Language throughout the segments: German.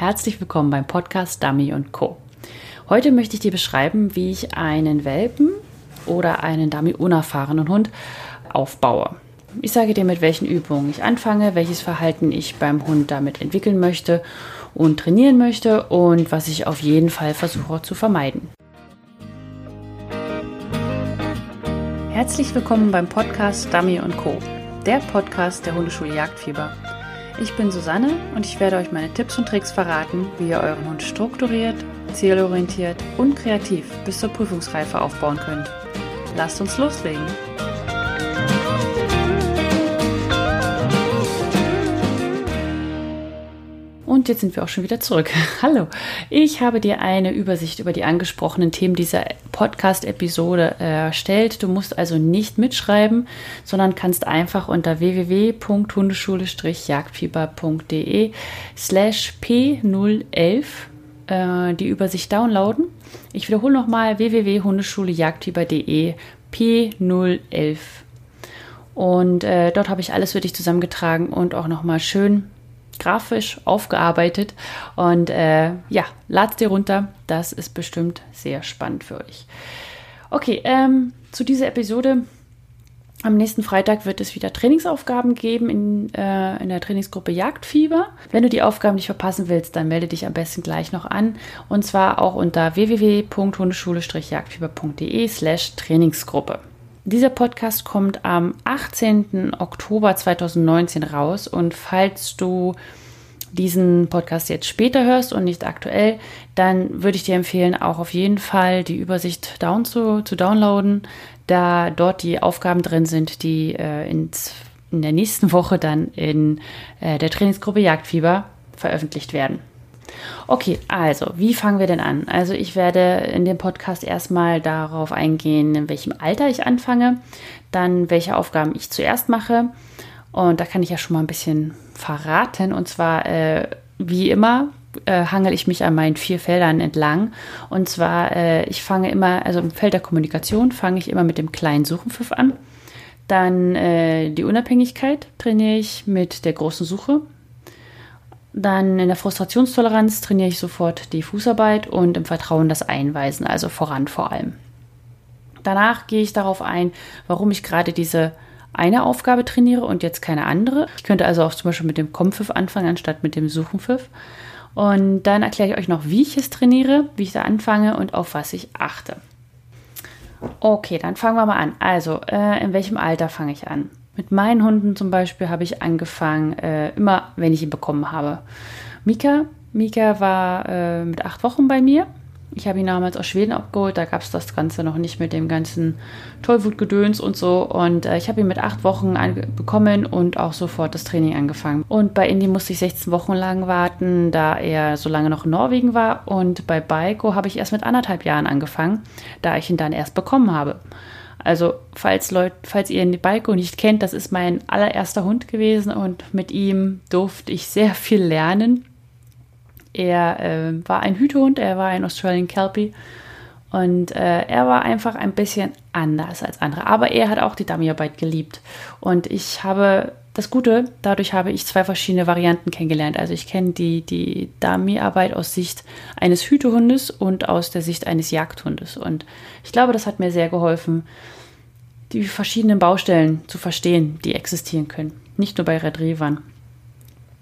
Herzlich willkommen beim Podcast Dummy Co. Heute möchte ich dir beschreiben, wie ich einen Welpen oder einen Dummy unerfahrenen Hund aufbaue. Ich sage dir, mit welchen Übungen ich anfange, welches Verhalten ich beim Hund damit entwickeln möchte und trainieren möchte und was ich auf jeden Fall versuche zu vermeiden. Herzlich willkommen beim Podcast Dummy Co., der Podcast der Hundeschule Jagdfieber. Ich bin Susanne und ich werde euch meine Tipps und Tricks verraten, wie ihr euren Hund strukturiert, zielorientiert und kreativ bis zur Prüfungsreife aufbauen könnt. Lasst uns loslegen! Und jetzt sind wir auch schon wieder zurück. Hallo, ich habe dir eine Übersicht über die angesprochenen Themen dieser Podcast-Episode erstellt. Du musst also nicht mitschreiben, sondern kannst einfach unter www.hundeschule-jagdfieber.de slash p011 äh, die Übersicht downloaden. Ich wiederhole nochmal www.hundeschulejagdfieber.de p011 und äh, dort habe ich alles für dich zusammengetragen und auch nochmal schön grafisch aufgearbeitet. Und äh, ja, lad's dir runter. Das ist bestimmt sehr spannend für euch. Okay, ähm, zu dieser Episode. Am nächsten Freitag wird es wieder Trainingsaufgaben geben in, äh, in der Trainingsgruppe Jagdfieber. Wenn du die Aufgaben nicht verpassen willst, dann melde dich am besten gleich noch an. Und zwar auch unter www.hundeschule-jagdfieber.de slash Trainingsgruppe. Dieser Podcast kommt am 18. Oktober 2019 raus und falls du diesen Podcast jetzt später hörst und nicht aktuell, dann würde ich dir empfehlen, auch auf jeden Fall die Übersicht down zu, zu downloaden, da dort die Aufgaben drin sind, die äh, ins, in der nächsten Woche dann in äh, der Trainingsgruppe Jagdfieber veröffentlicht werden. Okay, also, wie fangen wir denn an? Also, ich werde in dem Podcast erstmal darauf eingehen, in welchem Alter ich anfange, dann welche Aufgaben ich zuerst mache. Und da kann ich ja schon mal ein bisschen verraten. Und zwar, äh, wie immer, äh, hangel ich mich an meinen vier Feldern entlang. Und zwar, äh, ich fange immer, also im Feld der Kommunikation fange ich immer mit dem kleinen Suchenpfiff an. Dann äh, die Unabhängigkeit trainiere ich mit der großen Suche. Dann in der Frustrationstoleranz trainiere ich sofort die Fußarbeit und im Vertrauen das Einweisen, also voran vor allem. Danach gehe ich darauf ein, warum ich gerade diese eine Aufgabe trainiere und jetzt keine andere. Ich könnte also auch zum Beispiel mit dem Kompfiff anfangen, anstatt mit dem Suchenpfiff. Und dann erkläre ich euch noch, wie ich es trainiere, wie ich da anfange und auf was ich achte. Okay, dann fangen wir mal an. Also, äh, in welchem Alter fange ich an? Mit meinen Hunden zum Beispiel habe ich angefangen, äh, immer wenn ich ihn bekommen habe. Mika, Mika war äh, mit acht Wochen bei mir. Ich habe ihn damals aus Schweden abgeholt, da gab es das Ganze noch nicht mit dem ganzen Tollwutgedöns und so. Und äh, ich habe ihn mit acht Wochen bekommen und auch sofort das Training angefangen. Und bei Indy musste ich 16 Wochen lang warten, da er so lange noch in Norwegen war. Und bei Baiko habe ich erst mit anderthalb Jahren angefangen, da ich ihn dann erst bekommen habe. Also, falls, Leut, falls ihr Balko nicht kennt, das ist mein allererster Hund gewesen und mit ihm durfte ich sehr viel lernen. Er äh, war ein Hütehund, er war ein Australian Kelpie und äh, er war einfach ein bisschen anders als andere. Aber er hat auch die Dummyarbeit geliebt. Und ich habe das Gute, dadurch habe ich zwei verschiedene Varianten kennengelernt. Also ich kenne die, die Dummyarbeit aus Sicht eines Hütehundes und aus der Sicht eines Jagdhundes. Und ich glaube, das hat mir sehr geholfen, die verschiedenen Baustellen zu verstehen, die existieren können. Nicht nur bei Retrievern.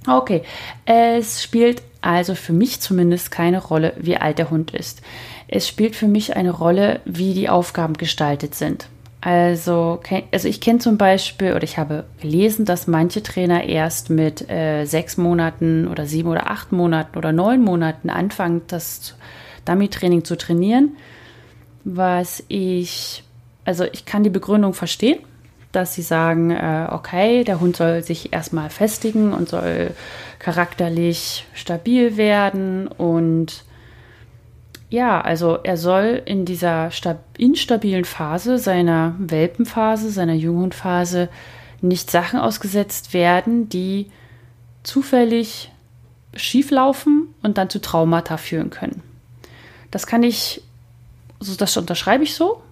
Okay, es spielt also für mich zumindest keine Rolle, wie alt der Hund ist. Es spielt für mich eine Rolle, wie die Aufgaben gestaltet sind. Also, also ich kenne zum Beispiel oder ich habe gelesen, dass manche Trainer erst mit äh, sechs Monaten oder sieben oder acht Monaten oder neun Monaten anfangen, das Dummy-Training zu trainieren. Was ich, also ich kann die Begründung verstehen, dass sie sagen, äh, okay, der Hund soll sich erstmal festigen und soll charakterlich stabil werden und ja, also er soll in dieser instabilen Phase seiner Welpenphase, seiner Junghundphase nicht Sachen ausgesetzt werden, die zufällig schieflaufen und dann zu Traumata führen können. Das kann ich, also das unterschreibe ich so,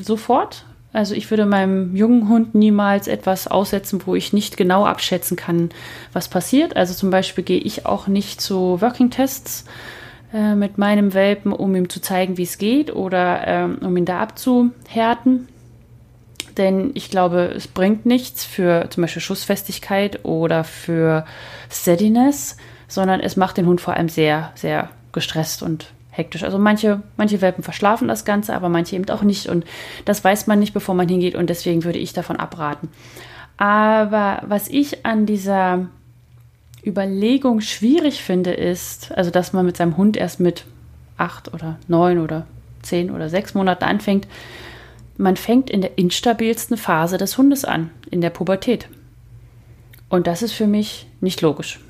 sofort. Also ich würde meinem jungen Hund niemals etwas aussetzen, wo ich nicht genau abschätzen kann, was passiert. Also zum Beispiel gehe ich auch nicht zu Working Tests äh, mit meinem Welpen, um ihm zu zeigen, wie es geht oder ähm, um ihn da abzuhärten. Denn ich glaube, es bringt nichts für zum Beispiel Schussfestigkeit oder für Steadiness, sondern es macht den Hund vor allem sehr, sehr gestresst und hektisch. Also manche, manche Welpen verschlafen das Ganze, aber manche eben auch nicht. Und das weiß man nicht, bevor man hingeht. Und deswegen würde ich davon abraten. Aber was ich an dieser Überlegung schwierig finde, ist, also dass man mit seinem Hund erst mit acht oder neun oder zehn oder sechs Monaten anfängt. Man fängt in der instabilsten Phase des Hundes an, in der Pubertät. Und das ist für mich nicht logisch.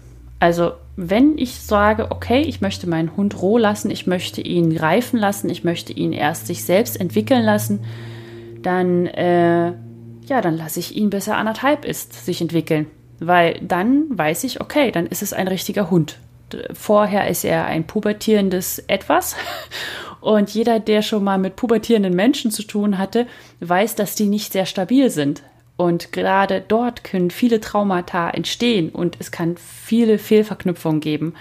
Also wenn ich sage, okay, ich möchte meinen Hund roh lassen, ich möchte ihn reifen lassen, ich möchte ihn erst sich selbst entwickeln lassen, dann, äh, ja, dann lasse ich ihn, bis er anderthalb ist, sich entwickeln. Weil dann weiß ich, okay, dann ist es ein richtiger Hund. Vorher ist er ein pubertierendes Etwas. Und jeder, der schon mal mit pubertierenden Menschen zu tun hatte, weiß, dass die nicht sehr stabil sind. Und gerade dort können viele Traumata entstehen und es kann viele Fehlverknüpfungen geben.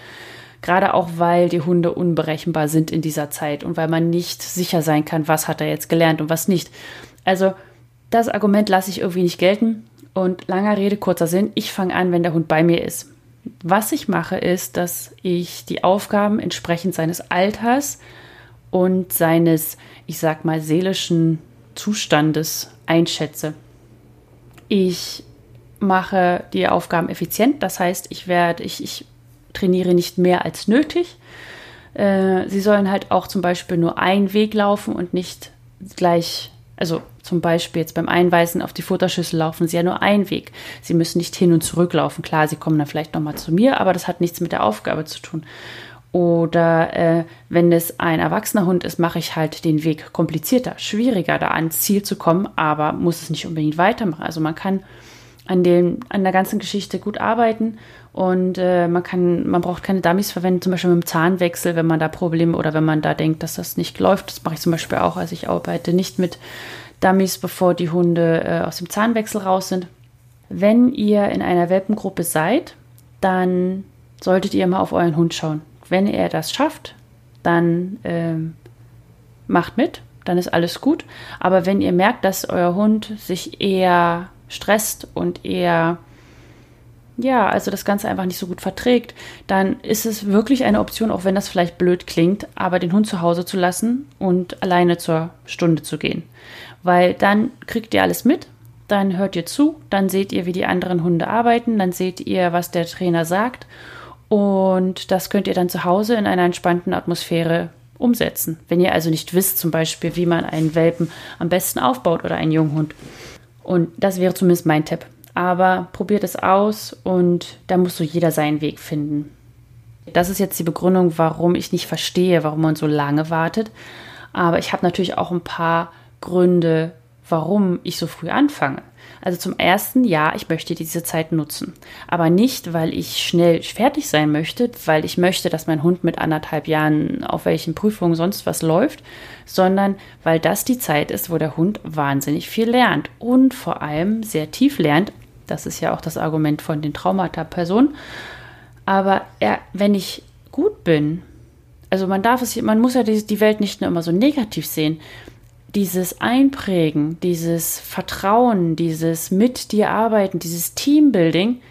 Gerade auch, weil die Hunde unberechenbar sind in dieser Zeit und weil man nicht sicher sein kann, was hat er jetzt gelernt und was nicht. Also das Argument lasse ich irgendwie nicht gelten. Und langer Rede, kurzer Sinn, ich fange an, wenn der Hund bei mir ist. Was ich mache, ist, dass ich die Aufgaben entsprechend seines Alters und seines, ich sag mal, seelischen Zustandes einschätze. Ich mache die Aufgaben effizient, das heißt, ich werde, ich, ich trainiere nicht mehr als nötig. Äh, sie sollen halt auch zum Beispiel nur einen Weg laufen und nicht gleich, also zum Beispiel jetzt beim Einweisen auf die Futterschüssel laufen sie ja nur einen Weg. Sie müssen nicht hin und zurück laufen. Klar, sie kommen dann vielleicht nochmal zu mir, aber das hat nichts mit der Aufgabe zu tun. Oder äh, wenn es ein erwachsener Hund ist, mache ich halt den Weg komplizierter, schwieriger, da ans Ziel zu kommen, aber muss es nicht unbedingt weitermachen. Also man kann an, dem, an der ganzen Geschichte gut arbeiten und äh, man kann, man braucht keine Dummies verwenden, zum Beispiel mit dem Zahnwechsel, wenn man da Probleme oder wenn man da denkt, dass das nicht läuft. Das mache ich zum Beispiel auch, als ich arbeite nicht mit Dummies, bevor die Hunde äh, aus dem Zahnwechsel raus sind. Wenn ihr in einer Welpengruppe seid, dann solltet ihr mal auf euren Hund schauen. Wenn er das schafft, dann ähm, macht mit, dann ist alles gut. Aber wenn ihr merkt, dass euer Hund sich eher stresst und eher, ja, also das Ganze einfach nicht so gut verträgt, dann ist es wirklich eine Option, auch wenn das vielleicht blöd klingt, aber den Hund zu Hause zu lassen und alleine zur Stunde zu gehen. Weil dann kriegt ihr alles mit, dann hört ihr zu, dann seht ihr, wie die anderen Hunde arbeiten, dann seht ihr, was der Trainer sagt und das könnt ihr dann zu Hause in einer entspannten Atmosphäre umsetzen. Wenn ihr also nicht wisst, zum Beispiel, wie man einen Welpen am besten aufbaut oder einen Junghund. Und das wäre zumindest mein Tipp. Aber probiert es aus und da muss so jeder seinen Weg finden. Das ist jetzt die Begründung, warum ich nicht verstehe, warum man so lange wartet. Aber ich habe natürlich auch ein paar Gründe, warum ich so früh anfange. Also zum ersten, ja, ich möchte diese Zeit nutzen. Aber nicht, weil ich schnell fertig sein möchte, weil ich möchte, dass mein Hund mit anderthalb Jahren auf welchen Prüfungen sonst was läuft, sondern weil das die Zeit ist, wo der Hund wahnsinnig viel lernt und vor allem sehr tief lernt. Das ist ja auch das Argument von den Traumata-Personen. Aber er, wenn ich gut bin, also man darf es, man muss ja die, die Welt nicht nur immer so negativ sehen dieses Einprägen, dieses Vertrauen, dieses mit dir arbeiten, dieses Teambuilding,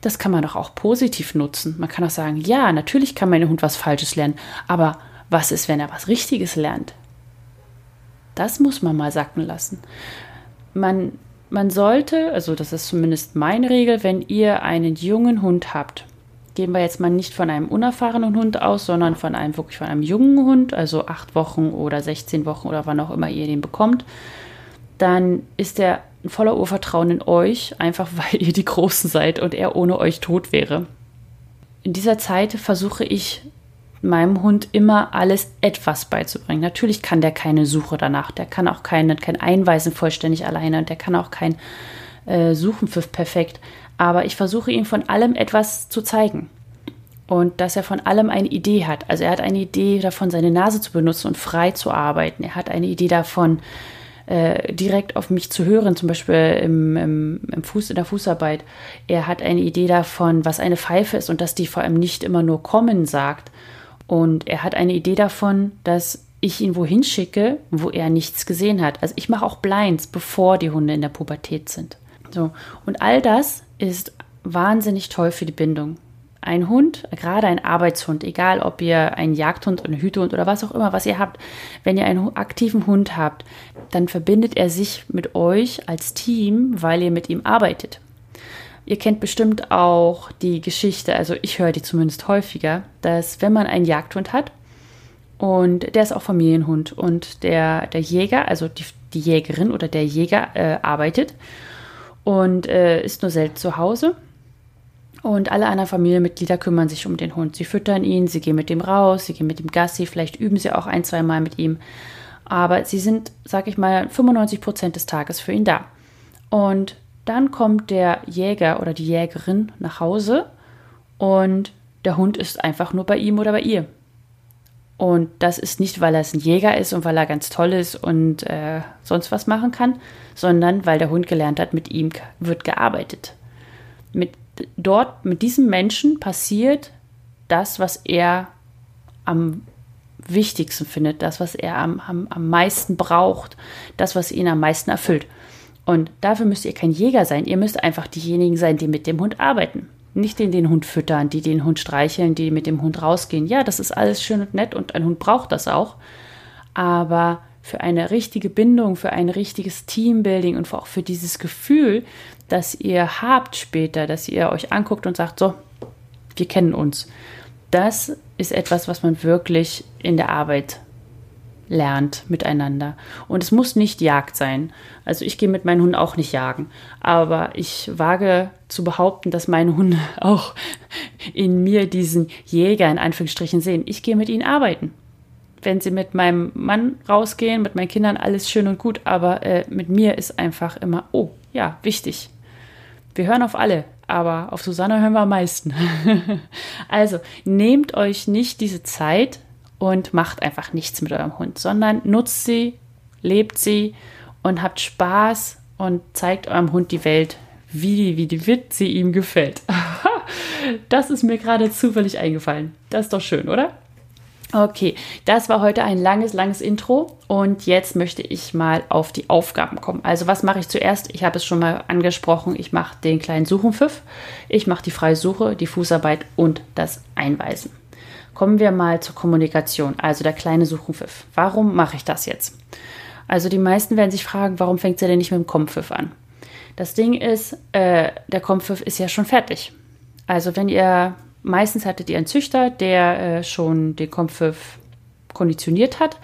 das kann man doch auch positiv nutzen. Man kann auch sagen, ja, natürlich kann mein Hund was Falsches lernen, aber was ist, wenn er was Richtiges lernt? Das muss man mal sacken lassen. Man, man sollte, also das ist zumindest meine Regel, wenn ihr einen jungen Hund habt, gehen wir jetzt mal nicht von einem unerfahrenen Hund aus, sondern von einem wirklich von einem jungen Hund, also acht Wochen oder 16 Wochen oder wann auch immer ihr den bekommt, dann ist er voller Urvertrauen in euch, einfach weil ihr die Großen seid und er ohne euch tot wäre. In dieser Zeit versuche ich meinem Hund immer alles etwas beizubringen. Natürlich kann der keine Suche danach, der kann auch kein, kein Einweisen vollständig alleine und der kann auch kein äh, Suchen für perfekt aber ich versuche ihm von allem etwas zu zeigen. Und dass er von allem eine Idee hat. Also er hat eine Idee davon, seine Nase zu benutzen und frei zu arbeiten. Er hat eine Idee davon, äh, direkt auf mich zu hören, zum Beispiel im, im, im Fuß, in der Fußarbeit. Er hat eine Idee davon, was eine Pfeife ist und dass die vor allem nicht immer nur kommen sagt. Und er hat eine Idee davon, dass ich ihn wohin schicke, wo er nichts gesehen hat. Also ich mache auch Blinds, bevor die Hunde in der Pubertät sind. So. Und all das ist wahnsinnig toll für die Bindung. Ein Hund, gerade ein Arbeitshund, egal ob ihr einen Jagdhund, einen Hütehund oder was auch immer, was ihr habt, wenn ihr einen aktiven Hund habt, dann verbindet er sich mit euch als Team, weil ihr mit ihm arbeitet. Ihr kennt bestimmt auch die Geschichte, also ich höre die zumindest häufiger, dass wenn man einen Jagdhund hat und der ist auch Familienhund und der, der Jäger, also die, die Jägerin oder der Jäger äh, arbeitet und äh, ist nur selten zu Hause und alle anderen Familienmitglieder kümmern sich um den Hund. Sie füttern ihn, sie gehen mit ihm raus, sie gehen mit ihm Gassi, vielleicht üben sie auch ein, zwei Mal mit ihm. Aber sie sind, sag ich mal, 95 Prozent des Tages für ihn da. Und dann kommt der Jäger oder die Jägerin nach Hause und der Hund ist einfach nur bei ihm oder bei ihr. Und das ist nicht, weil er ein Jäger ist und weil er ganz toll ist und äh, sonst was machen kann, sondern weil der Hund gelernt hat, mit ihm wird gearbeitet. Mit dort mit diesem Menschen passiert das, was er am wichtigsten findet, das, was er am, am, am meisten braucht, das, was ihn am meisten erfüllt. Und dafür müsst ihr kein Jäger sein. Ihr müsst einfach diejenigen sein, die mit dem Hund arbeiten. Nicht den, den Hund füttern, die den Hund streicheln, die mit dem Hund rausgehen. Ja, das ist alles schön und nett und ein Hund braucht das auch. Aber für eine richtige Bindung, für ein richtiges Teambuilding und auch für dieses Gefühl, das ihr habt später, dass ihr euch anguckt und sagt, so, wir kennen uns. Das ist etwas, was man wirklich in der Arbeit lernt miteinander. Und es muss nicht Jagd sein. Also ich gehe mit meinen Hunden auch nicht jagen. Aber ich wage zu behaupten, dass meine Hunde auch in mir diesen Jäger in Anführungsstrichen sehen. Ich gehe mit ihnen arbeiten wenn sie mit meinem Mann rausgehen, mit meinen Kindern, alles schön und gut, aber äh, mit mir ist einfach immer, oh, ja, wichtig. Wir hören auf alle, aber auf Susanne hören wir am meisten. also nehmt euch nicht diese Zeit und macht einfach nichts mit eurem Hund, sondern nutzt sie, lebt sie und habt Spaß und zeigt eurem Hund die Welt, wie, wie die Wit sie ihm gefällt. das ist mir gerade zufällig eingefallen. Das ist doch schön, oder? Okay, das war heute ein langes, langes Intro und jetzt möchte ich mal auf die Aufgaben kommen. Also was mache ich zuerst? Ich habe es schon mal angesprochen, ich mache den kleinen Suchenpfiff, ich mache die freie Suche, die Fußarbeit und das Einweisen. Kommen wir mal zur Kommunikation, also der kleine Suchenpfiff. Warum mache ich das jetzt? Also die meisten werden sich fragen, warum fängt sie denn nicht mit dem Kompfiff an? Das Ding ist, äh, der Kompfiff ist ja schon fertig. Also wenn ihr Meistens hattet ihr einen Züchter, der äh, schon den Kompfiff konditioniert hat.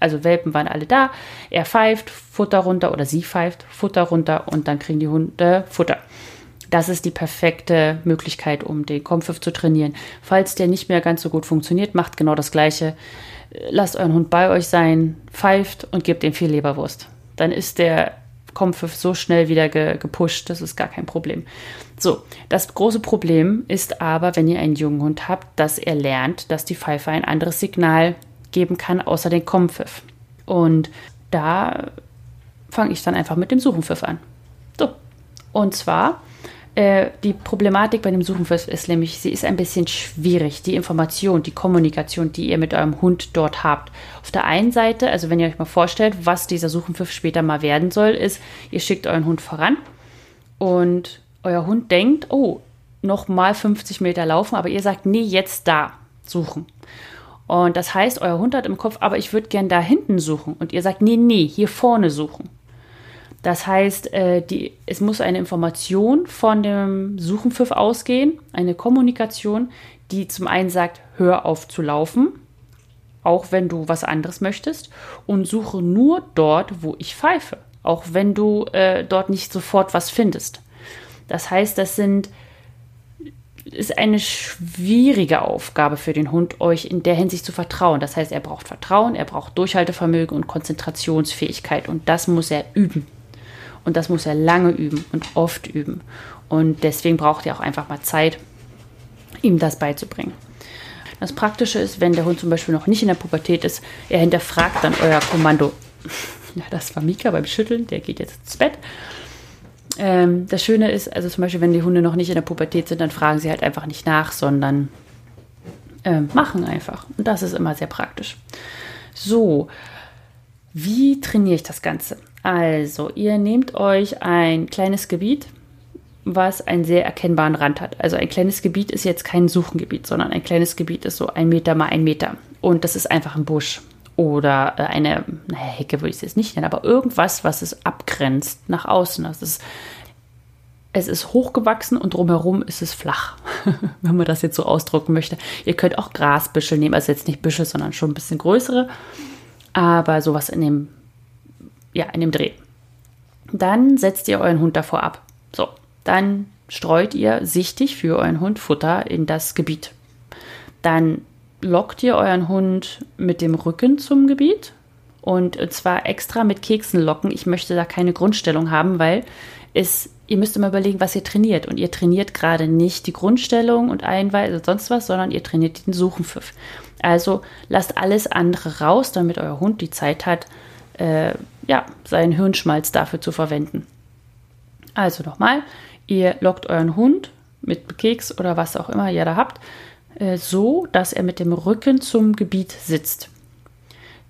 Also Welpen waren alle da. Er pfeift, Futter runter oder sie pfeift, Futter runter und dann kriegen die Hunde Futter. Das ist die perfekte Möglichkeit, um den Kompfiff zu trainieren. Falls der nicht mehr ganz so gut funktioniert, macht genau das Gleiche. Lasst euren Hund bei euch sein, pfeift und gebt ihm viel Leberwurst. Dann ist der Kompfiff so schnell wieder ge gepusht, das ist gar kein Problem. So, das große Problem ist aber, wenn ihr einen jungen Hund habt, dass er lernt, dass die Pfeife ein anderes Signal geben kann, außer den Kompfiff. Und da fange ich dann einfach mit dem Suchenpfiff an. So, und zwar äh, die Problematik bei dem Suchenpfiff ist nämlich, sie ist ein bisschen schwierig. Die Information, die Kommunikation, die ihr mit eurem Hund dort habt. Auf der einen Seite, also wenn ihr euch mal vorstellt, was dieser Suchenpfiff später mal werden soll, ist, ihr schickt euren Hund voran und euer Hund denkt, oh, noch mal 50 Meter laufen, aber ihr sagt, nee, jetzt da suchen. Und das heißt, euer Hund hat im Kopf, aber ich würde gern da hinten suchen. Und ihr sagt, nee, nee, hier vorne suchen. Das heißt, äh, die, es muss eine Information von dem Suchenpfiff ausgehen, eine Kommunikation, die zum einen sagt, hör auf zu laufen, auch wenn du was anderes möchtest, und suche nur dort, wo ich pfeife, auch wenn du äh, dort nicht sofort was findest. Das heißt, das sind ist eine schwierige Aufgabe für den Hund, euch in der Hinsicht zu vertrauen. Das heißt, er braucht Vertrauen, er braucht Durchhaltevermögen und Konzentrationsfähigkeit und das muss er üben. Und das muss er lange üben und oft üben. Und deswegen braucht ihr auch einfach mal Zeit, ihm das beizubringen. Das Praktische ist, wenn der Hund zum Beispiel noch nicht in der Pubertät ist, er hinterfragt dann euer Kommando. Ja, das war Mika beim Schütteln, der geht jetzt ins Bett. Ähm, das Schöne ist, also zum Beispiel, wenn die Hunde noch nicht in der Pubertät sind, dann fragen sie halt einfach nicht nach, sondern äh, machen einfach. Und das ist immer sehr praktisch. So, wie trainiere ich das Ganze? Also, ihr nehmt euch ein kleines Gebiet, was einen sehr erkennbaren Rand hat. Also ein kleines Gebiet ist jetzt kein Suchengebiet, sondern ein kleines Gebiet ist so ein Meter mal ein Meter. Und das ist einfach ein Busch oder äh, eine, naja, Hecke würde ich es jetzt nicht nennen, aber irgendwas, was es abgrenzt nach außen. Das ist, es ist hochgewachsen und drumherum ist es flach, wenn man das jetzt so ausdrücken möchte. Ihr könnt auch Grasbüschel nehmen, also jetzt nicht Büschel, sondern schon ein bisschen größere, aber sowas in dem, ja, in dem Dreh. Dann setzt ihr euren Hund davor ab. So, dann streut ihr sichtig für euren Hund Futter in das Gebiet. Dann lockt ihr euren Hund mit dem Rücken zum Gebiet und zwar extra mit Keksen locken. Ich möchte da keine Grundstellung haben, weil es, ihr müsst immer überlegen, was ihr trainiert. Und ihr trainiert gerade nicht die Grundstellung und Einweise und sonst was, sondern ihr trainiert den Suchenpfiff. Also lasst alles andere raus, damit euer Hund die Zeit hat, äh, ja, seinen Hirnschmalz dafür zu verwenden. Also nochmal, ihr lockt euren Hund mit Keks oder was auch immer ihr da habt äh, so, dass er mit dem Rücken zum Gebiet sitzt.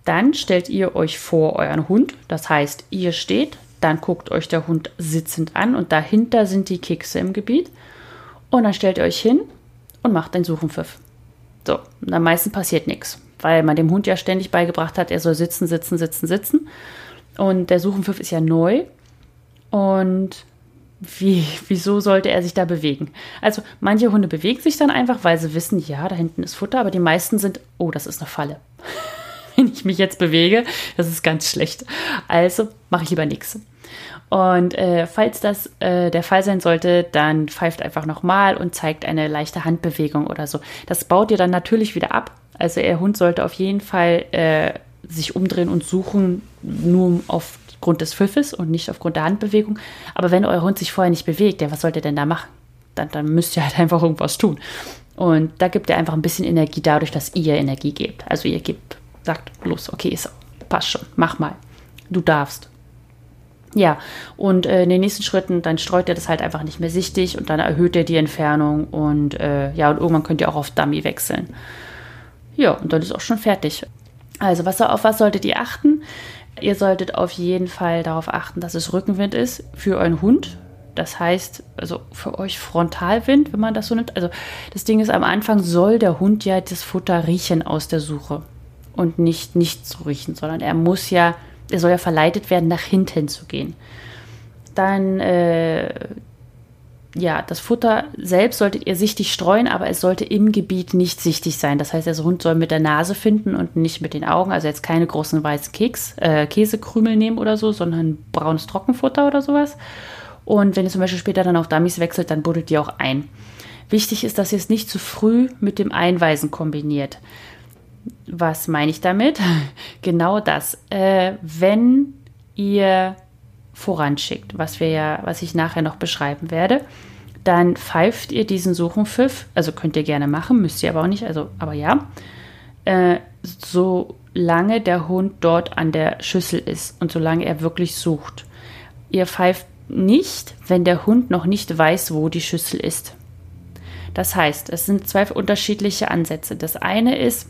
Dann stellt ihr euch vor euren Hund, das heißt, ihr steht, dann guckt euch der Hund sitzend an und dahinter sind die Kekse im Gebiet. Und dann stellt ihr euch hin und macht den Suchenpfiff. So, und am meisten passiert nichts, weil man dem Hund ja ständig beigebracht hat, er soll sitzen, sitzen, sitzen, sitzen. Und der Suchenpfiff ist ja neu. Und wie, wieso sollte er sich da bewegen? Also manche Hunde bewegen sich dann einfach, weil sie wissen, ja, da hinten ist Futter, aber die meisten sind, oh, das ist eine Falle. Wenn ich mich jetzt bewege, das ist ganz schlecht. Also mache ich lieber nichts. Und äh, falls das äh, der Fall sein sollte, dann pfeift einfach nochmal und zeigt eine leichte Handbewegung oder so. Das baut ihr dann natürlich wieder ab. Also der Hund sollte auf jeden Fall äh, sich umdrehen und suchen, nur auf aufgrund des Pfiffes und nicht aufgrund der Handbewegung. Aber wenn euer Hund sich vorher nicht bewegt, ja, was sollt ihr denn da machen? Dann, dann müsst ihr halt einfach irgendwas tun. Und da gibt ihr einfach ein bisschen Energie dadurch, dass ihr Energie gebt. Also ihr gebt, sagt, los, okay, ist, passt schon, mach mal. Du darfst. Ja, und äh, in den nächsten Schritten, dann streut ihr das halt einfach nicht mehr sichtig und dann erhöht ihr die Entfernung und äh, ja, und irgendwann könnt ihr auch auf Dummy wechseln. Ja, und dann ist auch schon fertig. Also, was, auf was solltet ihr achten? Ihr solltet auf jeden Fall darauf achten, dass es Rückenwind ist für euren Hund. Das heißt, also für euch Frontalwind, wenn man das so nimmt. Also das Ding ist, am Anfang soll der Hund ja das Futter riechen aus der Suche und nicht zu riechen, sondern er muss ja, er soll ja verleitet werden, nach hinten zu gehen. Dann äh, ja, das Futter selbst solltet ihr sichtig streuen, aber es sollte im Gebiet nicht sichtig sein. Das heißt, der Hund soll mit der Nase finden und nicht mit den Augen. Also jetzt keine großen weißen Keks, äh, Käsekrümel nehmen oder so, sondern braunes Trockenfutter oder sowas. Und wenn ihr zum Beispiel später dann auf Dummies wechselt, dann buddelt ihr auch ein. Wichtig ist, dass ihr es nicht zu früh mit dem Einweisen kombiniert. Was meine ich damit? genau das. Äh, wenn ihr voranschickt, was wir ja, was ich nachher noch beschreiben werde, dann pfeift ihr diesen Suchenpfiff, also könnt ihr gerne machen, müsst ihr aber auch nicht, also aber ja, äh, solange der Hund dort an der Schüssel ist und solange er wirklich sucht. Ihr pfeift nicht, wenn der Hund noch nicht weiß, wo die Schüssel ist. Das heißt, es sind zwei unterschiedliche Ansätze. Das eine ist,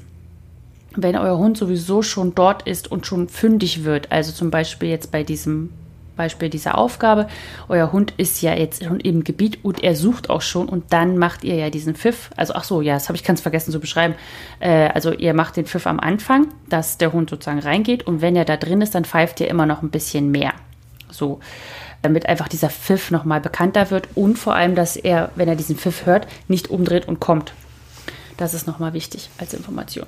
wenn euer Hund sowieso schon dort ist und schon fündig wird, also zum Beispiel jetzt bei diesem Beispiel dieser Aufgabe. Euer Hund ist ja jetzt schon im Gebiet und er sucht auch schon und dann macht ihr ja diesen Pfiff. Also ach so, ja, das habe ich ganz vergessen zu beschreiben. Äh, also ihr macht den Pfiff am Anfang, dass der Hund sozusagen reingeht und wenn er da drin ist, dann pfeift ihr immer noch ein bisschen mehr. So, damit einfach dieser Pfiff nochmal bekannter wird und vor allem, dass er, wenn er diesen Pfiff hört, nicht umdreht und kommt. Das ist nochmal wichtig als Information.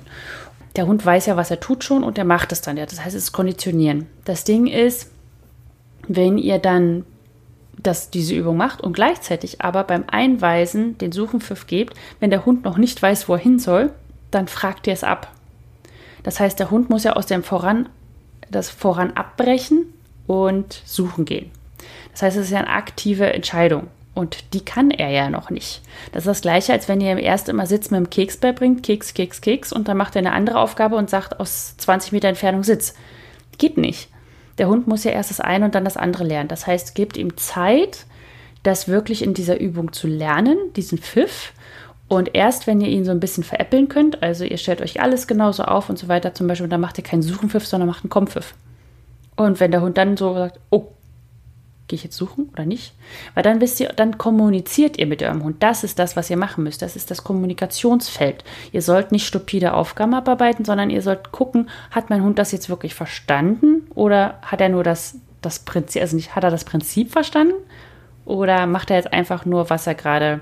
Der Hund weiß ja, was er tut schon und er macht es dann ja. Das heißt, es ist Konditionieren. Das Ding ist, wenn ihr dann das, diese Übung macht und gleichzeitig aber beim Einweisen den Suchenpfiff gebt, wenn der Hund noch nicht weiß, wohin soll, dann fragt ihr es ab. Das heißt, der Hund muss ja aus dem Voran, das Voran abbrechen und suchen gehen. Das heißt, es ist ja eine aktive Entscheidung. Und die kann er ja noch nicht. Das ist das Gleiche, als wenn ihr ihm erst immer Sitz mit dem Keks beibringt, Keks, Keks, Keks, und dann macht er eine andere Aufgabe und sagt aus 20 Meter Entfernung Sitz. Geht nicht Der Hund muss ja erst das eine und dann das andere lernen. Das heißt, gebt ihm Zeit, das wirklich in dieser Übung zu lernen, diesen Pfiff. Und erst wenn ihr ihn so ein bisschen veräppeln könnt, also ihr stellt euch alles genauso auf und so weiter, zum Beispiel, dann macht ihr keinen Suchenpfiff, sondern macht einen Kompfiff. Und wenn der Hund dann so sagt, oh, gehe ich jetzt suchen oder nicht? Weil dann wisst ihr, dann kommuniziert ihr mit eurem Hund. Das ist das, was ihr machen müsst. Das ist das Kommunikationsfeld. Ihr sollt nicht stupide Aufgaben abarbeiten, sondern ihr sollt gucken, hat mein Hund das jetzt wirklich verstanden oder hat er nur das, das Prinzip, also nicht, hat er das Prinzip verstanden oder macht er jetzt einfach nur, was er gerade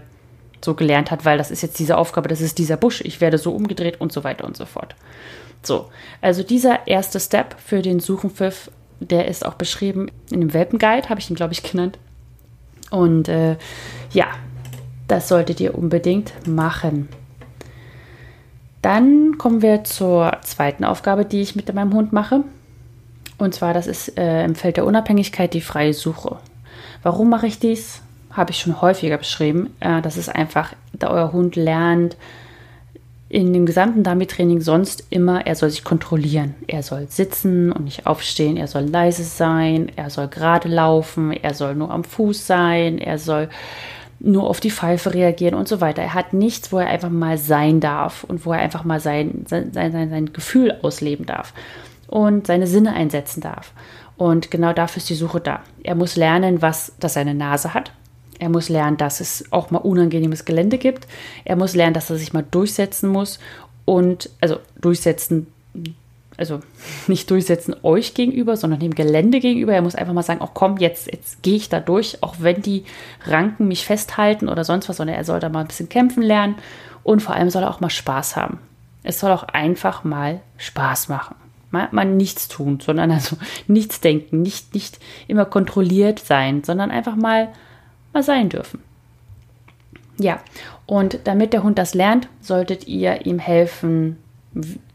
so gelernt hat, weil das ist jetzt diese Aufgabe, das ist dieser Busch, ich werde so umgedreht und so weiter und so fort. So, also dieser erste Step für den Suchenpfiff der ist auch beschrieben in dem Welpenguide, habe ich ihn, glaube ich, genannt. Und äh, ja, das solltet ihr unbedingt machen. Dann kommen wir zur zweiten Aufgabe, die ich mit meinem Hund mache. Und zwar, das ist äh, im Feld der Unabhängigkeit die freie Suche. Warum mache ich dies? Habe ich schon häufiger beschrieben. Äh, das ist einfach, da euer Hund lernt, in dem gesamten Dummy-Training sonst immer, er soll sich kontrollieren. Er soll sitzen und nicht aufstehen, er soll leise sein, er soll gerade laufen, er soll nur am Fuß sein, er soll nur auf die Pfeife reagieren und so weiter. Er hat nichts, wo er einfach mal sein darf und wo er einfach mal sein, sein, sein, sein Gefühl ausleben darf und seine Sinne einsetzen darf. Und genau dafür ist die Suche da. Er muss lernen, was das seine Nase hat, er muss lernen, dass es auch mal unangenehmes Gelände gibt. Er muss lernen, dass er sich mal durchsetzen muss und also durchsetzen, also nicht durchsetzen euch gegenüber, sondern dem Gelände gegenüber. Er muss einfach mal sagen, oh komm, jetzt, jetzt gehe ich da durch, auch wenn die Ranken mich festhalten oder sonst was, sondern er soll da mal ein bisschen kämpfen lernen und vor allem soll er auch mal Spaß haben. Es soll auch einfach mal Spaß machen. Mal, mal nichts tun, sondern also nichts denken, nicht, nicht immer kontrolliert sein, sondern einfach mal mal sein dürfen. Ja, und damit der Hund das lernt, solltet ihr ihm helfen,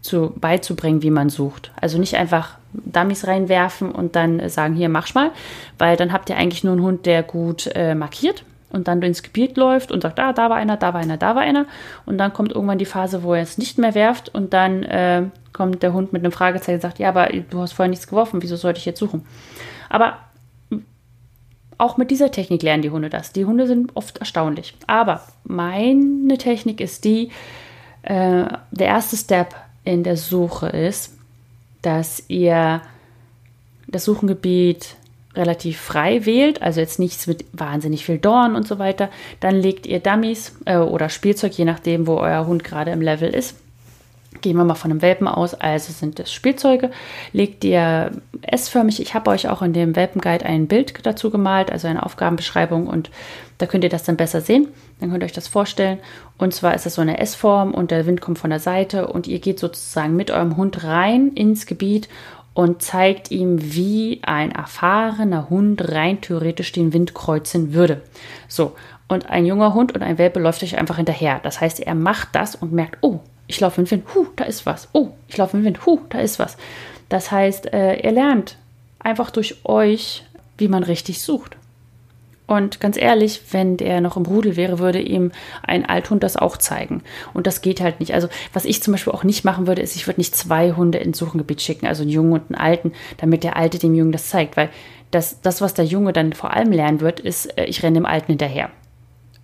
zu, beizubringen, wie man sucht. Also nicht einfach Dummies reinwerfen und dann sagen, hier, mach mal, weil dann habt ihr eigentlich nur einen Hund, der gut äh, markiert und dann ins Gebiet läuft und sagt, ah, da war einer, da war einer, da war einer. Und dann kommt irgendwann die Phase, wo er es nicht mehr werft und dann äh, kommt der Hund mit einem Fragezeichen und sagt, ja, aber du hast vorher nichts geworfen, wieso sollte ich jetzt suchen? Aber auch mit dieser Technik lernen die Hunde das. Die Hunde sind oft erstaunlich. Aber meine Technik ist die, äh, der erste Step in der Suche ist, dass ihr das Suchengebiet relativ frei wählt, also jetzt nichts mit wahnsinnig viel Dorn und so weiter. Dann legt ihr Dummies äh, oder Spielzeug, je nachdem, wo euer Hund gerade im Level ist, Gehen wir mal von einem Welpen aus, also sind es Spielzeuge. Legt ihr S-förmig. Ich habe euch auch in dem Welpenguide ein Bild dazu gemalt, also eine Aufgabenbeschreibung und da könnt ihr das dann besser sehen. Dann könnt ihr euch das vorstellen. Und zwar ist es so eine S-Form und der Wind kommt von der Seite und ihr geht sozusagen mit eurem Hund rein ins Gebiet und zeigt ihm, wie ein erfahrener Hund rein theoretisch den Wind kreuzen würde. So, und ein junger Hund und ein Welpe läuft euch einfach hinterher. Das heißt, er macht das und merkt, oh, ich laufe im Wind, hu, da ist was. Oh, ich laufe im Wind, hu, da ist was. Das heißt, äh, ihr lernt einfach durch euch, wie man richtig sucht. Und ganz ehrlich, wenn der noch im Rudel wäre, würde ihm ein Althund das auch zeigen. Und das geht halt nicht. Also, was ich zum Beispiel auch nicht machen würde, ist, ich würde nicht zwei Hunde ins Suchengebiet schicken, also einen Jungen und einen Alten, damit der Alte dem Jungen das zeigt. Weil das, das was der Junge dann vor allem lernen wird, ist, äh, ich renne dem Alten hinterher.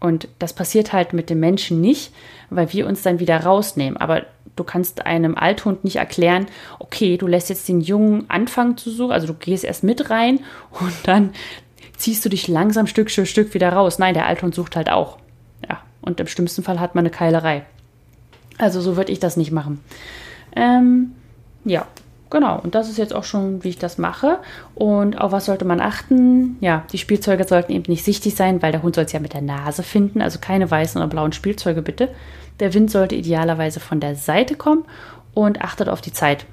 Und das passiert halt mit dem Menschen nicht, weil wir uns dann wieder rausnehmen. Aber du kannst einem Althund nicht erklären, okay, du lässt jetzt den Jungen anfangen zu suchen, also du gehst erst mit rein und dann ziehst du dich langsam Stück für Stück wieder raus. Nein, der Althund sucht halt auch. Ja, und im schlimmsten Fall hat man eine Keilerei. Also so würde ich das nicht machen. Ähm, ja, Genau, und das ist jetzt auch schon, wie ich das mache. Und auf was sollte man achten? Ja, die Spielzeuge sollten eben nicht sichtig sein, weil der Hund soll es ja mit der Nase finden. Also keine weißen oder blauen Spielzeuge bitte. Der Wind sollte idealerweise von der Seite kommen und achtet auf die Zeit.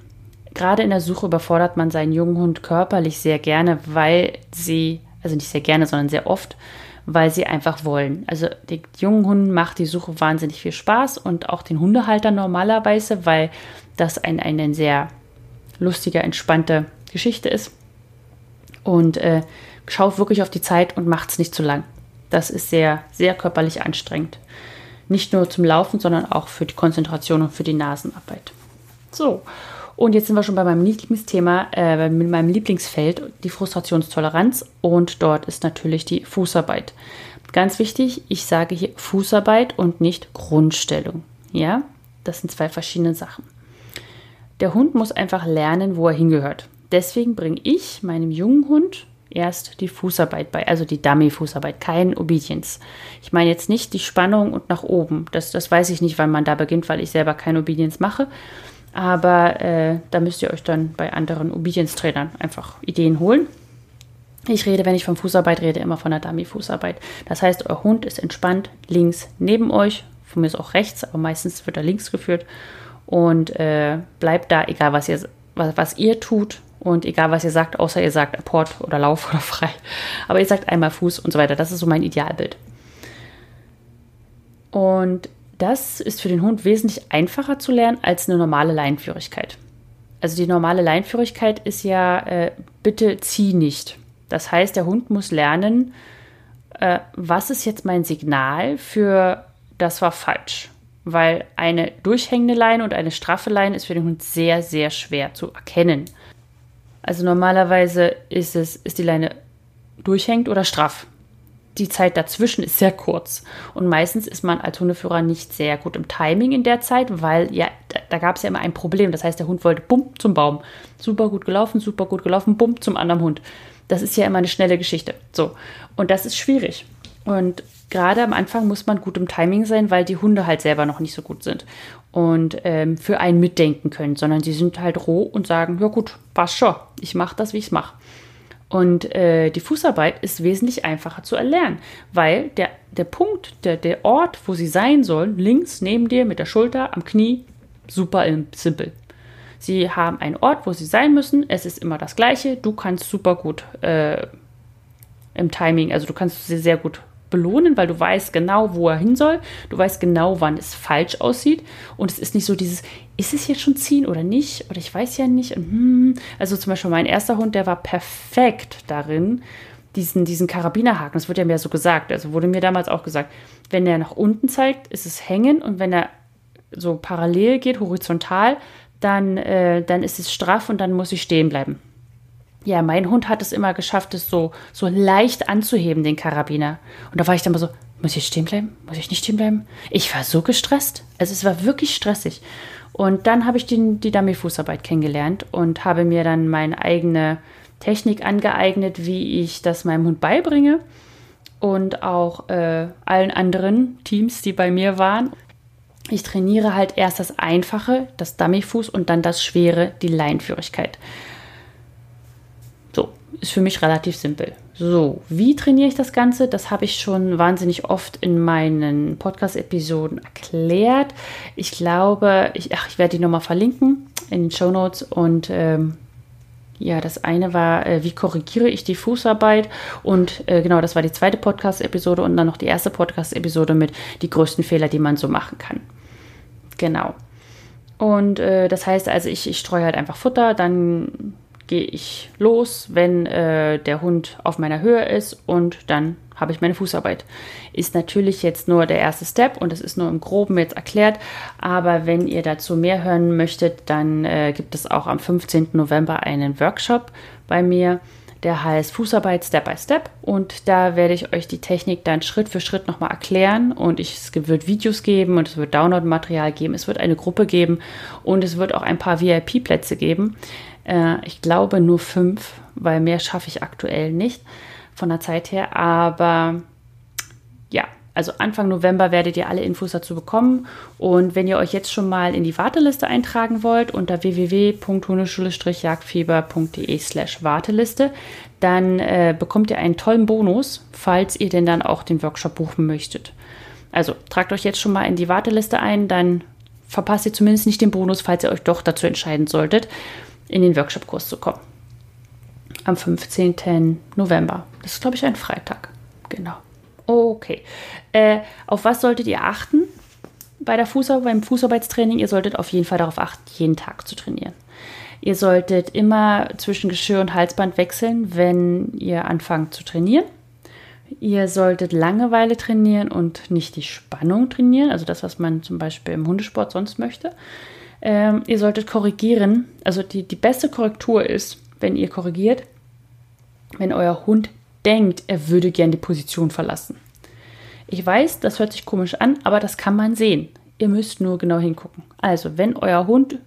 Gerade in der Suche überfordert man seinen jungen Hund körperlich sehr gerne, weil sie, also nicht sehr gerne, sondern sehr oft, weil sie einfach wollen. Also den jungen Hunden macht die Suche wahnsinnig viel Spaß und auch den Hundehaltern normalerweise, weil das ein, ein, ein sehr lustige, entspannte Geschichte ist. Und äh, schaut wirklich auf die Zeit und macht es nicht zu lang. Das ist sehr, sehr körperlich anstrengend. Nicht nur zum Laufen, sondern auch für die Konzentration und für die Nasenarbeit. So, Und jetzt sind wir schon bei meinem Lieblingsthema, äh, mit meinem Lieblingsfeld, die Frustrationstoleranz. Und dort ist natürlich die Fußarbeit. Ganz wichtig, ich sage hier Fußarbeit und nicht Grundstellung. Ja, das sind zwei verschiedene Sachen. Der Hund muss einfach lernen, wo er hingehört. Deswegen bringe ich meinem jungen Hund erst die Fußarbeit bei, also die Dummy-Fußarbeit, kein Obedience. Ich meine jetzt nicht die Spannung und nach oben. Das, das weiß ich nicht, wann man da beginnt, weil ich selber kein Obedience mache. Aber äh, da müsst ihr euch dann bei anderen Obedience-Trainern einfach Ideen holen. Ich rede, wenn ich von Fußarbeit rede, immer von der Dummy-Fußarbeit. Das heißt, euer Hund ist entspannt links neben euch, von mir ist auch rechts, aber meistens wird er links geführt und äh, bleibt da, egal was ihr, was, was ihr tut und egal was ihr sagt, außer ihr sagt Apport oder Lauf oder frei. Aber ihr sagt einmal Fuß und so weiter. Das ist so mein Idealbild. Und das ist für den Hund wesentlich einfacher zu lernen als eine normale Leinführigkeit. Also die normale Leinführigkeit ist ja, äh, bitte zieh nicht. Das heißt, der Hund muss lernen, äh, was ist jetzt mein Signal für das war falsch. Weil eine durchhängende Leine und eine straffe Leine ist für den Hund sehr, sehr schwer zu erkennen. Also normalerweise ist es, ist die Leine durchhängt oder straff. Die Zeit dazwischen ist sehr kurz. Und meistens ist man als Hundeführer nicht sehr gut im Timing in der Zeit, weil ja, da, da gab es ja immer ein Problem. Das heißt, der Hund wollte bumm zum Baum. Super gut gelaufen, super gut gelaufen, bumm zum anderen Hund. Das ist ja immer eine schnelle Geschichte. So. Und das ist schwierig. Und gerade am Anfang muss man gut im Timing sein, weil die Hunde halt selber noch nicht so gut sind und ähm, für einen mitdenken können, sondern sie sind halt roh und sagen, ja gut, passt schon, ich mache das, wie ich es mache. Und äh, die Fußarbeit ist wesentlich einfacher zu erlernen, weil der, der Punkt, der, der Ort, wo sie sein sollen, links neben dir mit der Schulter am Knie, super simpel. Sie haben einen Ort, wo sie sein müssen. Es ist immer das Gleiche. Du kannst super gut äh, im Timing, also du kannst sie sehr gut belohnen, weil du weißt genau, wo er hin soll. Du weißt genau, wann es falsch aussieht. Und es ist nicht so dieses, ist es jetzt schon ziehen oder nicht? Oder ich weiß ja nicht. Und, hm. Also zum Beispiel mein erster Hund, der war perfekt darin, diesen, diesen Karabinerhaken, das wird ja mir so gesagt, also wurde mir damals auch gesagt, wenn er nach unten zeigt, ist es hängen und wenn er so parallel geht, horizontal, dann, äh, dann ist es straff und dann muss ich stehen bleiben. Ja, mein Hund hat es immer geschafft, es so, so leicht anzuheben, den Karabiner. Und da war ich dann mal so, muss ich stehen bleiben? Muss ich nicht stehen bleiben? Ich war so gestresst. Also es war wirklich stressig. Und dann habe ich die, die Dummy-Fußarbeit kennengelernt und habe mir dann meine eigene Technik angeeignet, wie ich das meinem Hund beibringe und auch äh, allen anderen Teams, die bei mir waren. Ich trainiere halt erst das Einfache, das Dummyfuß und dann das Schwere, die Leinführigkeit ist für mich relativ simpel. So, wie trainiere ich das Ganze? Das habe ich schon wahnsinnig oft in meinen Podcast-Episoden erklärt. Ich glaube, ich, ach, ich werde die nochmal verlinken in den Show Notes und ähm, ja, das eine war, äh, wie korrigiere ich die Fußarbeit? Und äh, genau, das war die zweite Podcast-Episode und dann noch die erste Podcast-Episode mit die größten Fehler, die man so machen kann. Genau. Und äh, das heißt also, ich, ich streue halt einfach Futter, dann gehe ich los, wenn äh, der Hund auf meiner Höhe ist und dann habe ich meine Fußarbeit. Ist natürlich jetzt nur der erste Step und es ist nur im Groben jetzt erklärt, aber wenn ihr dazu mehr hören möchtet, dann äh, gibt es auch am 15. November einen Workshop bei mir, der heißt Fußarbeit Step by Step und da werde ich euch die Technik dann Schritt für Schritt nochmal erklären und ich, es wird Videos geben und es wird Download-Material geben, es wird eine Gruppe geben und es wird auch ein paar VIP-Plätze geben. Äh, ich glaube nur fünf, weil mehr schaffe ich aktuell nicht von der Zeit her. Aber ja, also Anfang November werdet ihr alle Infos dazu bekommen. Und wenn ihr euch jetzt schon mal in die Warteliste eintragen wollt, unter www.hundeschule-jagdfieber.de slash Warteliste, dann äh, bekommt ihr einen tollen Bonus, falls ihr denn dann auch den Workshop buchen möchtet. Also tragt euch jetzt schon mal in die Warteliste ein, dann verpasst ihr zumindest nicht den Bonus, falls ihr euch doch dazu entscheiden solltet in den Workshop-Kurs zu kommen. Am 15. November. Das ist, glaube ich, ein Freitag. Genau. Okay. Äh, auf was solltet ihr achten bei der Fußarbeit, beim Fußarbeitstraining? Ihr solltet auf jeden Fall darauf achten, jeden Tag zu trainieren. Ihr solltet immer zwischen Geschirr und Halsband wechseln, wenn ihr anfangt zu trainieren. Ihr solltet Langeweile trainieren und nicht die Spannung trainieren, also das, was man zum Beispiel im Hundesport sonst möchte. Ähm, ihr solltet korrigieren. Also die, die beste Korrektur ist, wenn ihr korrigiert, wenn euer Hund denkt, er würde gern die Position verlassen. Ich weiß, das hört sich komisch an, aber das kann man sehen. Ihr müsst nur genau hingucken. Also, wenn euer Hund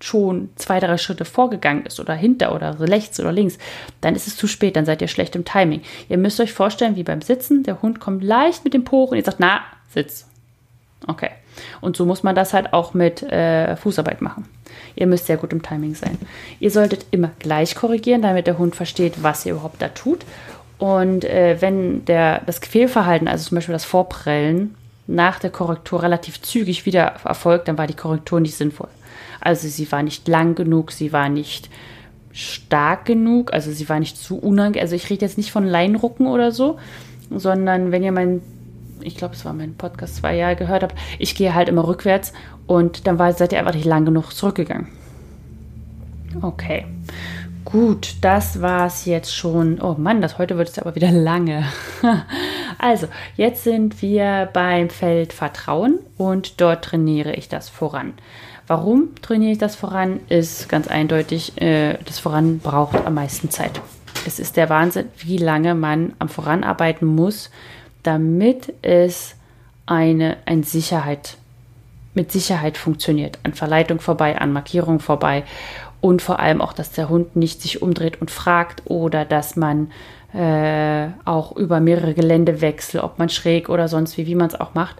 schon zwei, drei Schritte vorgegangen ist oder hinter oder rechts oder links, dann ist es zu spät, dann seid ihr schlecht im Timing. Ihr müsst euch vorstellen, wie beim Sitzen, der Hund kommt leicht mit dem Po und ihr sagt, na, sitz. Okay. Und so muss man das halt auch mit äh, Fußarbeit machen. Ihr müsst sehr gut im Timing sein. Ihr solltet immer gleich korrigieren, damit der Hund versteht, was ihr überhaupt da tut. Und äh, wenn der, das Fehlverhalten, also zum Beispiel das Vorprellen, nach der Korrektur relativ zügig wieder erfolgt, dann war die Korrektur nicht sinnvoll. Also sie war nicht lang genug, sie war nicht stark genug, also sie war nicht zu unangenehm. Also ich rede jetzt nicht von Leinrucken oder so, sondern wenn ihr mein, ich glaube, es war mein Podcast zwei Jahre gehört habt, ich gehe halt immer rückwärts und dann war, seid ihr einfach nicht lang genug zurückgegangen. Okay. Gut, das war es jetzt schon. Oh Mann, das heute wird es aber wieder lange. also, jetzt sind wir beim Feld Vertrauen und dort trainiere ich das voran. Warum trainiere ich das voran? Ist ganz eindeutig, äh, das Voran braucht am meisten Zeit. Es ist der Wahnsinn, wie lange man am Voranarbeiten muss, damit es eine, eine Sicherheit, mit Sicherheit funktioniert. An Verleitung vorbei, an Markierung vorbei und vor allem auch, dass der Hund nicht sich umdreht und fragt oder dass man äh, auch über mehrere Gelände wechselt, ob man schräg oder sonst wie, wie man es auch macht.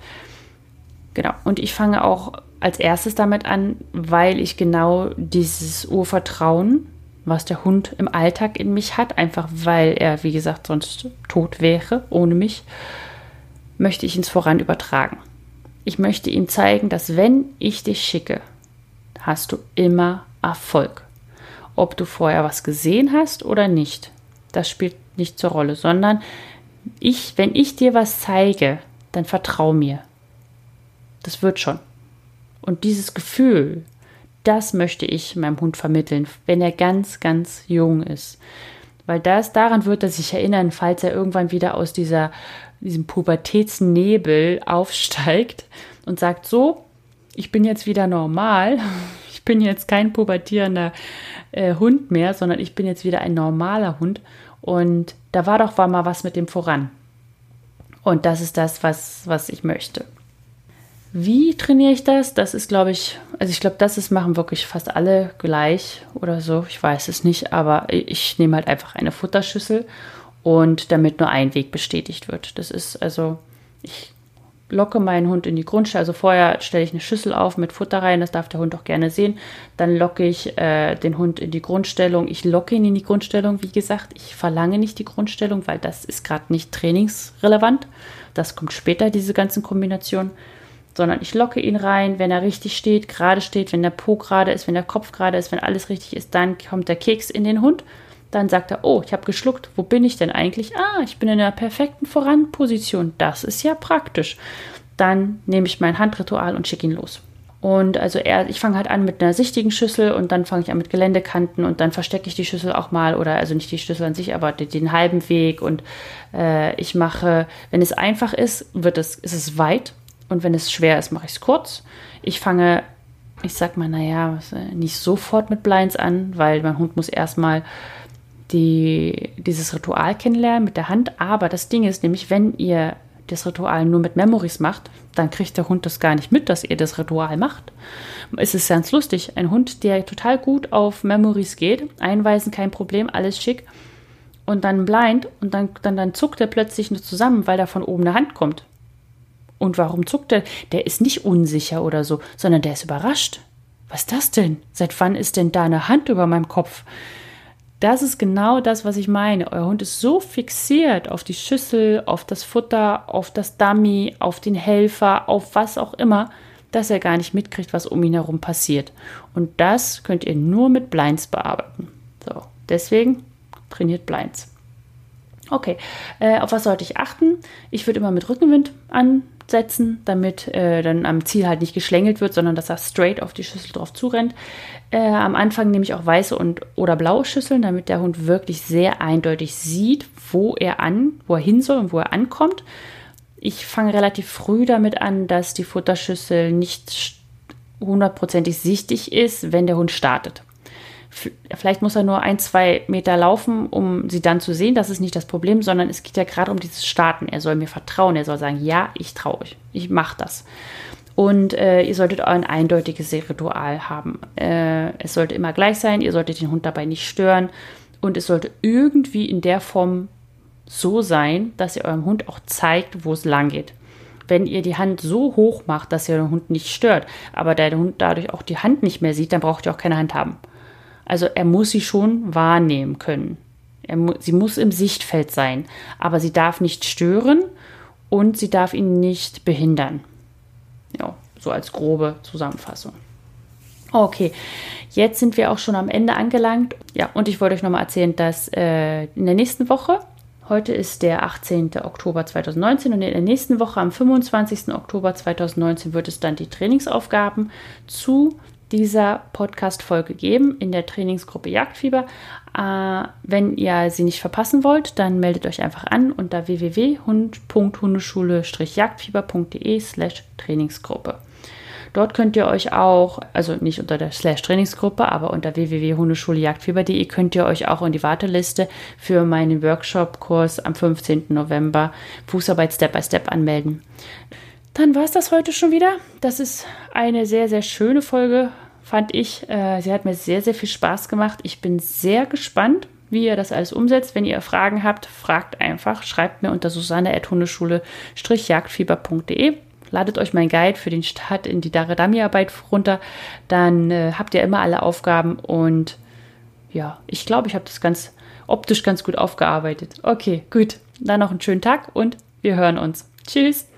Genau. Und ich fange auch als erstes damit an, weil ich genau dieses Urvertrauen, was der Hund im Alltag in mich hat, einfach weil er, wie gesagt, sonst tot wäre ohne mich, möchte ich ins Voran übertragen. Ich möchte ihm zeigen, dass wenn ich dich schicke, hast du immer Erfolg. Ob du vorher was gesehen hast oder nicht, das spielt nicht zur Rolle, sondern ich, wenn ich dir was zeige, dann vertrau mir. Das wird schon. Und dieses Gefühl, das möchte ich meinem Hund vermitteln, wenn er ganz, ganz jung ist. Weil das, daran wird er sich erinnern, falls er irgendwann wieder aus dieser, diesem Pubertätsnebel aufsteigt und sagt, so, ich bin jetzt wieder normal, ich bin jetzt kein pubertierender äh, Hund mehr, sondern ich bin jetzt wieder ein normaler Hund. Und da war doch war mal was mit dem voran. Und das ist das, was, was ich möchte. Wie trainiere ich das? Das ist, glaube ich, also ich glaube, das ist, machen wirklich fast alle gleich oder so. Ich weiß es nicht, aber ich nehme halt einfach eine Futterschüssel und damit nur ein Weg bestätigt wird. Das ist also, ich locke meinen Hund in die Grundstellung. Also vorher stelle ich eine Schüssel auf mit Futter rein, das darf der Hund auch gerne sehen. Dann locke ich äh, den Hund in die Grundstellung. Ich locke ihn in die Grundstellung, wie gesagt. Ich verlange nicht die Grundstellung, weil das ist gerade nicht trainingsrelevant. Das kommt später, diese ganzen Kombinationen sondern ich locke ihn rein, wenn er richtig steht, gerade steht, wenn der Po gerade ist, wenn der Kopf gerade ist, wenn alles richtig ist, dann kommt der Keks in den Hund. Dann sagt er, oh, ich habe geschluckt, wo bin ich denn eigentlich? Ah, ich bin in der perfekten Voranposition. Das ist ja praktisch. Dann nehme ich mein Handritual und schicke ihn los. Und also er, ich fange halt an mit einer sichtigen Schüssel und dann fange ich an mit Geländekanten und dann verstecke ich die Schüssel auch mal oder also nicht die Schüssel an sich, aber den, den halben Weg und äh, ich mache, wenn es einfach ist, wird es, ist es weit und wenn es schwer ist, mache ich es kurz. Ich fange, ich sag mal, naja, äh, nicht sofort mit Blinds an, weil mein Hund muss erstmal die, dieses Ritual kennenlernen mit der Hand. Aber das Ding ist nämlich, wenn ihr das Ritual nur mit Memories macht, dann kriegt der Hund das gar nicht mit, dass ihr das Ritual macht. Es ist ganz lustig. Ein Hund, der total gut auf Memories geht, einweisen kein Problem, alles schick. Und dann blind und dann, dann, dann zuckt er plötzlich nur zusammen, weil da von oben eine Hand kommt. Und warum zuckt er? Der ist nicht unsicher oder so, sondern der ist überrascht. Was ist das denn? Seit wann ist denn da eine Hand über meinem Kopf? Das ist genau das, was ich meine. Euer Hund ist so fixiert auf die Schüssel, auf das Futter, auf das Dummy, auf den Helfer, auf was auch immer, dass er gar nicht mitkriegt, was um ihn herum passiert. Und das könnt ihr nur mit Blinds bearbeiten. So, deswegen trainiert Blinds. Okay, äh, auf was sollte ich achten? Ich würde immer mit Rückenwind ansetzen, damit äh, dann am Ziel halt nicht geschlängelt wird, sondern dass er straight auf die Schüssel drauf zurennt. Äh, am Anfang nehme ich auch weiße und oder blaue Schüsseln, damit der Hund wirklich sehr eindeutig sieht, wo er an, wo er hin soll und wo er ankommt. Ich fange relativ früh damit an, dass die Futterschüssel nicht hundertprozentig sichtig ist, wenn der Hund startet. Vielleicht muss er nur ein, zwei Meter laufen, um sie dann zu sehen. Das ist nicht das Problem, sondern es geht ja gerade um dieses Starten. Er soll mir vertrauen. Er soll sagen, ja, ich traue euch. Ich mache das. Und äh, ihr solltet ein eindeutiges Ritual haben. Äh, es sollte immer gleich sein. Ihr solltet den Hund dabei nicht stören. Und es sollte irgendwie in der Form so sein, dass ihr eurem Hund auch zeigt, wo es lang geht. Wenn ihr die Hand so hoch macht, dass ihr den Hund nicht stört, aber der Hund dadurch auch die Hand nicht mehr sieht, dann braucht ihr auch keine Hand haben. Also er muss sie schon wahrnehmen können. Mu sie muss im Sichtfeld sein, aber sie darf nicht stören und sie darf ihn nicht behindern. Ja, so als grobe Zusammenfassung. Okay, jetzt sind wir auch schon am Ende angelangt. Ja, und ich wollte euch nochmal erzählen, dass äh, in der nächsten Woche Heute ist der 18. Oktober 2019 und in der nächsten Woche am 25. Oktober 2019 wird es dann die Trainingsaufgaben zu dieser Podcast-Folge geben in der Trainingsgruppe Jagdfieber. Äh, wenn ihr sie nicht verpassen wollt, dann meldet euch einfach an unter www.hundeschule-jagdfieber.de slash Trainingsgruppe. Dort könnt ihr euch auch, also nicht unter der Slash Trainingsgruppe, aber unter www.hundeschuleJagdfieber.de könnt ihr euch auch in die Warteliste für meinen Workshop-Kurs am 15. November Fußarbeit Step by Step anmelden. Dann war es das heute schon wieder. Das ist eine sehr, sehr schöne Folge, fand ich. Äh, sie hat mir sehr, sehr viel Spaß gemacht. Ich bin sehr gespannt, wie ihr das alles umsetzt. Wenn ihr Fragen habt, fragt einfach. Schreibt mir unter susanne.hundeschule-jagdfieber.de ladet euch mein Guide für den Start in die Daredami-Arbeit runter. Dann äh, habt ihr immer alle Aufgaben und ja, ich glaube, ich habe das ganz optisch ganz gut aufgearbeitet. Okay, gut. Dann noch einen schönen Tag und wir hören uns. Tschüss.